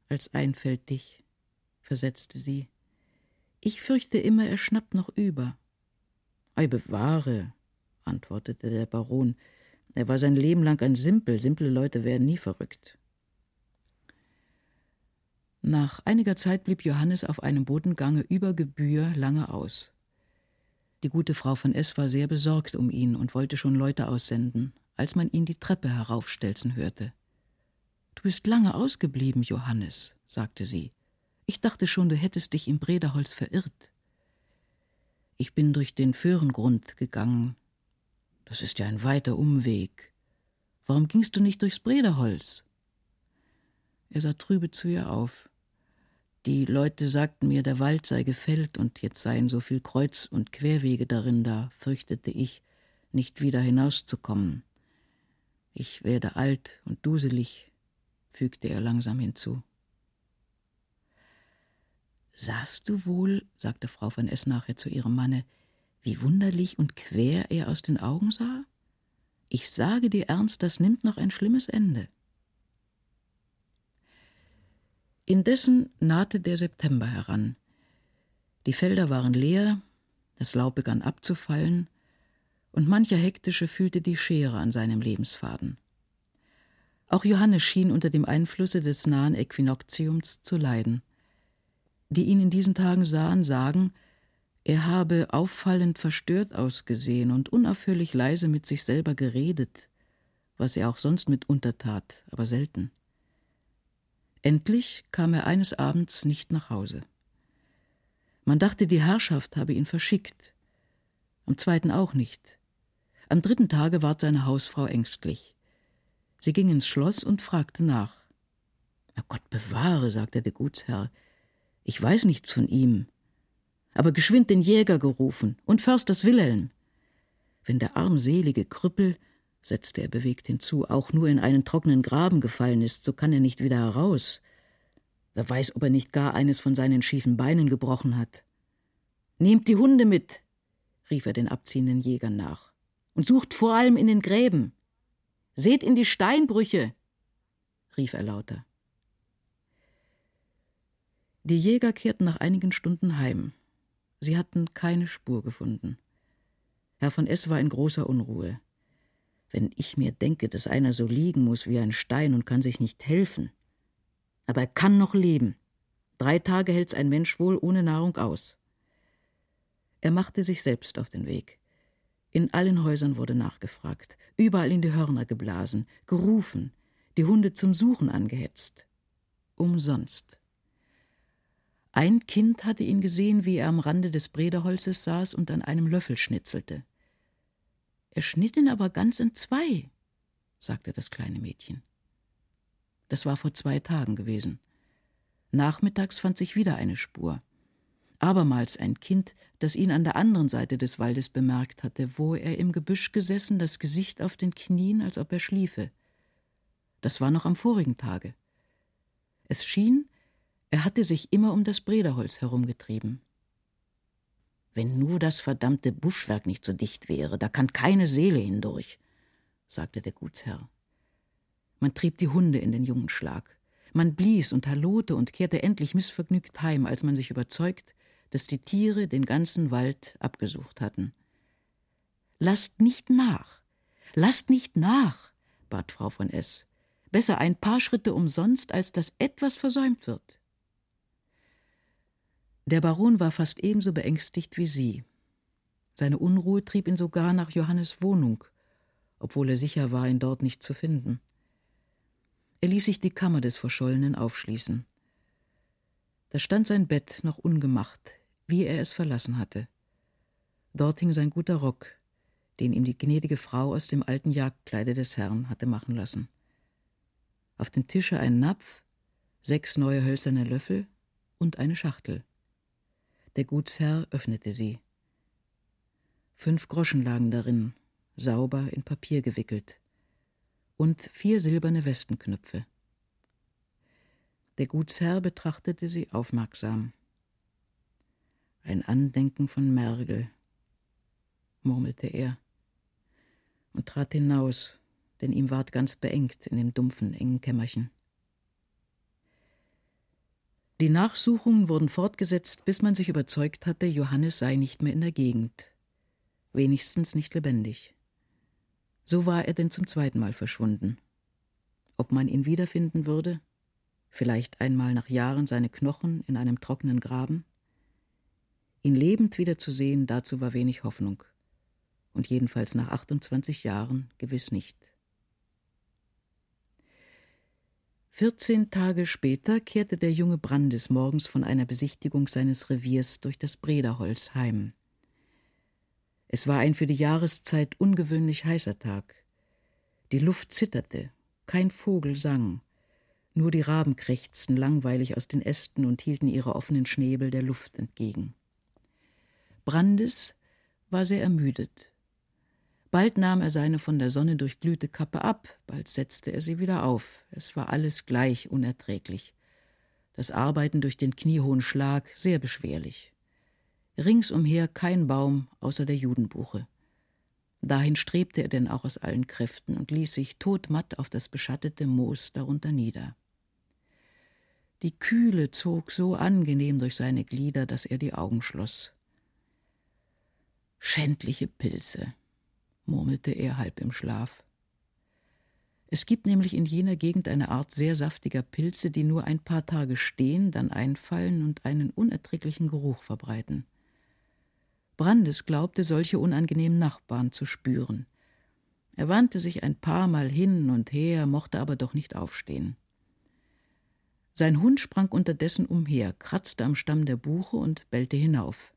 als einfältig, versetzte sie. Ich fürchte immer, er schnappt noch über. Ei bewahre, antwortete der Baron. Er war sein Leben lang ein Simpel. Simple Leute werden nie verrückt. Nach einiger Zeit blieb Johannes auf einem Bodengange über Gebühr lange aus. Die gute Frau von S. war sehr besorgt um ihn und wollte schon Leute aussenden, als man ihn die Treppe heraufstelzen hörte. Du bist lange ausgeblieben, Johannes, sagte sie. Ich dachte schon, du hättest dich im Brederholz verirrt. Ich bin durch den Föhrengrund gegangen. Das ist ja ein weiter Umweg. Warum gingst du nicht durchs Brederholz? Er sah trübe zu ihr auf. Die Leute sagten mir, der Wald sei gefällt und jetzt seien so viel Kreuz- und Querwege darin, da fürchtete ich, nicht wieder hinauszukommen. Ich werde alt und duselig, fügte er langsam hinzu. Sahst du wohl, sagte Frau von S. nachher zu ihrem Manne, wie wunderlich und quer er aus den Augen sah? Ich sage dir ernst, das nimmt noch ein schlimmes Ende. Indessen nahte der September heran. Die Felder waren leer, das Laub begann abzufallen, und mancher Hektische fühlte die Schere an seinem Lebensfaden. Auch Johannes schien unter dem Einflusse des nahen Äquinoktiums zu leiden. Die ihn in diesen Tagen sahen, sagen, er habe auffallend verstört ausgesehen und unaufhörlich leise mit sich selber geredet, was er auch sonst mitunter tat, aber selten. Endlich kam er eines Abends nicht nach Hause. Man dachte, die Herrschaft habe ihn verschickt. Am zweiten auch nicht. Am dritten Tage ward seine Hausfrau ängstlich. Sie ging ins Schloss und fragte nach. Na Gott bewahre, sagte der Gutsherr, ich weiß nichts von ihm. Aber geschwind den Jäger gerufen und Försters Wilhelm. Wenn der armselige Krüppel, setzte er bewegt hinzu, auch nur in einen trockenen Graben gefallen ist, so kann er nicht wieder heraus. Wer weiß, ob er nicht gar eines von seinen schiefen Beinen gebrochen hat. Nehmt die Hunde mit, rief er den abziehenden Jägern nach, und sucht vor allem in den Gräben. Seht in die Steinbrüche, rief er lauter. Die Jäger kehrten nach einigen Stunden heim. Sie hatten keine Spur gefunden. Herr von S. war in großer Unruhe. Wenn ich mir denke, dass einer so liegen muss wie ein Stein und kann sich nicht helfen. Aber er kann noch leben. Drei Tage hält's ein Mensch wohl ohne Nahrung aus. Er machte sich selbst auf den Weg. In allen Häusern wurde nachgefragt, überall in die Hörner geblasen, gerufen, die Hunde zum Suchen angehetzt. Umsonst. Ein Kind hatte ihn gesehen, wie er am Rande des Brederholzes saß und an einem Löffel schnitzelte. Er schnitt ihn aber ganz in zwei, sagte das kleine Mädchen. Das war vor zwei Tagen gewesen. Nachmittags fand sich wieder eine Spur. Abermals ein Kind, das ihn an der anderen Seite des Waldes bemerkt hatte, wo er im Gebüsch gesessen, das Gesicht auf den Knien, als ob er schliefe. Das war noch am vorigen Tage. Es schien, er hatte sich immer um das Brederholz herumgetrieben. Wenn nur das verdammte Buschwerk nicht so dicht wäre, da kann keine Seele hindurch, sagte der Gutsherr. Man trieb die Hunde in den jungen Schlag. Man blies und hallote und kehrte endlich missvergnügt heim, als man sich überzeugt, dass die Tiere den ganzen Wald abgesucht hatten. Lasst nicht nach, lasst nicht nach, bat Frau von S. Besser ein paar Schritte umsonst, als dass etwas versäumt wird. Der Baron war fast ebenso beängstigt wie sie. Seine Unruhe trieb ihn sogar nach Johannes Wohnung, obwohl er sicher war, ihn dort nicht zu finden. Er ließ sich die Kammer des Verschollenen aufschließen. Da stand sein Bett noch ungemacht, wie er es verlassen hatte. Dort hing sein guter Rock, den ihm die gnädige Frau aus dem alten Jagdkleide des Herrn hatte machen lassen. Auf dem Tische ein Napf, sechs neue hölzerne Löffel und eine Schachtel. Der Gutsherr öffnete sie. Fünf Groschen lagen darin, sauber in Papier gewickelt, und vier silberne Westenknöpfe. Der Gutsherr betrachtete sie aufmerksam. Ein Andenken von Mergel, murmelte er, und trat hinaus, denn ihm ward ganz beengt in dem dumpfen, engen Kämmerchen. Die Nachsuchungen wurden fortgesetzt, bis man sich überzeugt hatte, Johannes sei nicht mehr in der Gegend, wenigstens nicht lebendig. So war er denn zum zweiten Mal verschwunden. Ob man ihn wiederfinden würde? Vielleicht einmal nach Jahren seine Knochen in einem trockenen Graben? Ihn lebend wiederzusehen, dazu war wenig Hoffnung. Und jedenfalls nach 28 Jahren gewiss nicht. Vierzehn Tage später kehrte der junge Brandes morgens von einer Besichtigung seines Reviers durch das Brederholz heim. Es war ein für die Jahreszeit ungewöhnlich heißer Tag. Die Luft zitterte, kein Vogel sang, nur die Raben krächzten langweilig aus den Ästen und hielten ihre offenen Schnäbel der Luft entgegen. Brandes war sehr ermüdet. Bald nahm er seine von der Sonne durchglühte Kappe ab, bald setzte er sie wieder auf. Es war alles gleich unerträglich. Das Arbeiten durch den kniehohen Schlag sehr beschwerlich. Ringsumher kein Baum außer der Judenbuche. Dahin strebte er denn auch aus allen Kräften und ließ sich todmatt auf das beschattete Moos darunter nieder. Die Kühle zog so angenehm durch seine Glieder, dass er die Augen schloss. Schändliche Pilze, murmelte er halb im Schlaf. Es gibt nämlich in jener Gegend eine Art sehr saftiger Pilze, die nur ein paar Tage stehen, dann einfallen und einen unerträglichen Geruch verbreiten. Brandes glaubte, solche unangenehmen Nachbarn zu spüren. Er wandte sich ein paar Mal hin und her, mochte aber doch nicht aufstehen. Sein Hund sprang unterdessen umher, kratzte am Stamm der Buche und bellte hinauf.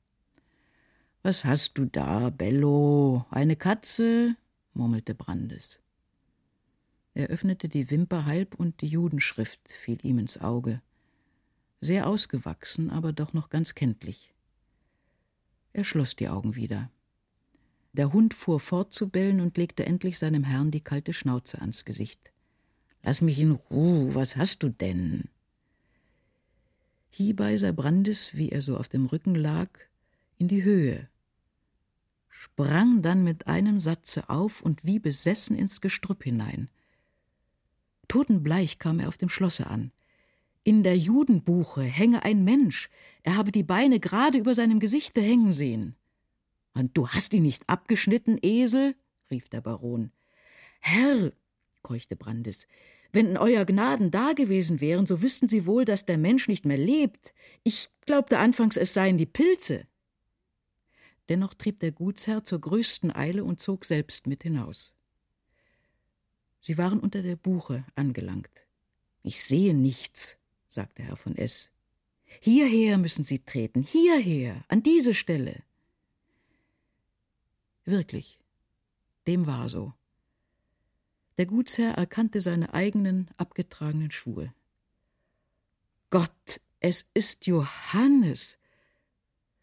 Was hast du da, Bello? Eine Katze? murmelte Brandes. Er öffnete die Wimper halb und die Judenschrift fiel ihm ins Auge. Sehr ausgewachsen, aber doch noch ganz kenntlich. Er schloss die Augen wieder. Der Hund fuhr fort zu bellen und legte endlich seinem Herrn die kalte Schnauze ans Gesicht. Lass mich in Ruhe, was hast du denn? Hiebei sah Brandis, wie er so auf dem Rücken lag, in die Höhe, sprang dann mit einem Satze auf und wie besessen ins Gestrüpp hinein. Totenbleich kam er auf dem Schlosse an. In der Judenbuche hänge ein Mensch, er habe die Beine gerade über seinem Gesichte hängen sehen. Und du hast ihn nicht abgeschnitten, Esel? rief der Baron. Herr, keuchte Brandis, wenn Euer Gnaden da gewesen wären, so wüssten Sie wohl, dass der Mensch nicht mehr lebt. Ich glaubte anfangs, es seien die Pilze. Dennoch trieb der Gutsherr zur größten Eile und zog selbst mit hinaus. Sie waren unter der Buche angelangt. Ich sehe nichts, sagte Herr von S. Hierher müssen Sie treten, hierher, an diese Stelle. Wirklich, dem war so. Der Gutsherr erkannte seine eigenen abgetragenen Schuhe. Gott, es ist Johannes.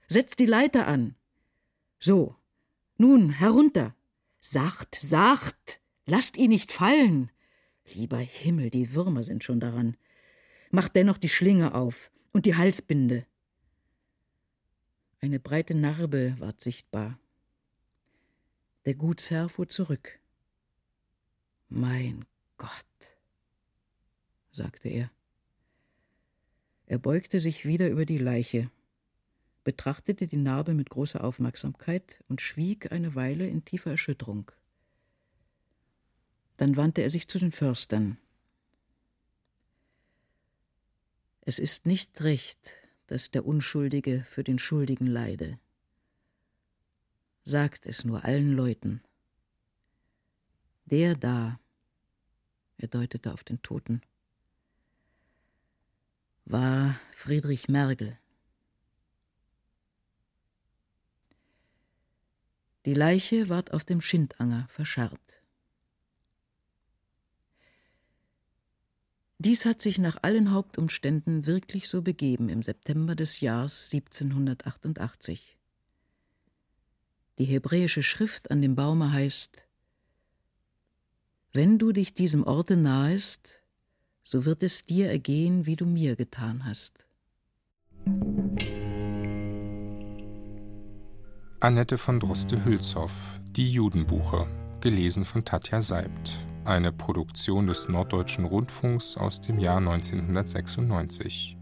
Setz die Leiter an. So, nun herunter. Sacht, sacht. Lasst ihn nicht fallen. Lieber Himmel, die Würmer sind schon daran. Macht dennoch die Schlinge auf und die Halsbinde. Eine breite Narbe ward sichtbar. Der Gutsherr fuhr zurück. Mein Gott, sagte er. Er beugte sich wieder über die Leiche, betrachtete die Narbe mit großer Aufmerksamkeit und schwieg eine Weile in tiefer Erschütterung. Dann wandte er sich zu den Förstern. Es ist nicht recht, dass der Unschuldige für den Schuldigen leide. Sagt es nur allen Leuten. Der da, er deutete auf den Toten, war Friedrich Mergel. Die Leiche ward auf dem Schindanger verscharrt. Dies hat sich nach allen Hauptumständen wirklich so begeben im September des Jahres 1788. Die hebräische Schrift an dem Baume heißt Wenn du dich diesem Orte nahest, so wird es dir ergehen, wie du mir getan hast. Annette von Droste-Hülshoff, Die Judenbucher, gelesen von Tatja Seibt eine Produktion des Norddeutschen Rundfunks aus dem Jahr 1996.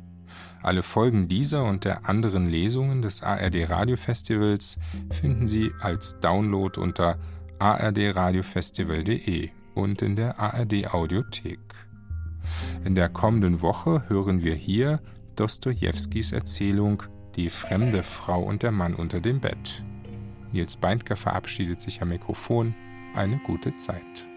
Alle Folgen dieser und der anderen Lesungen des ARD Radiofestivals finden Sie als Download unter ardradiofestival.de und in der ARD Audiothek. In der kommenden Woche hören wir hier Dostojewskis Erzählung Die fremde Frau und der Mann unter dem Bett. Nils Beindker verabschiedet sich am Mikrofon. Eine gute Zeit.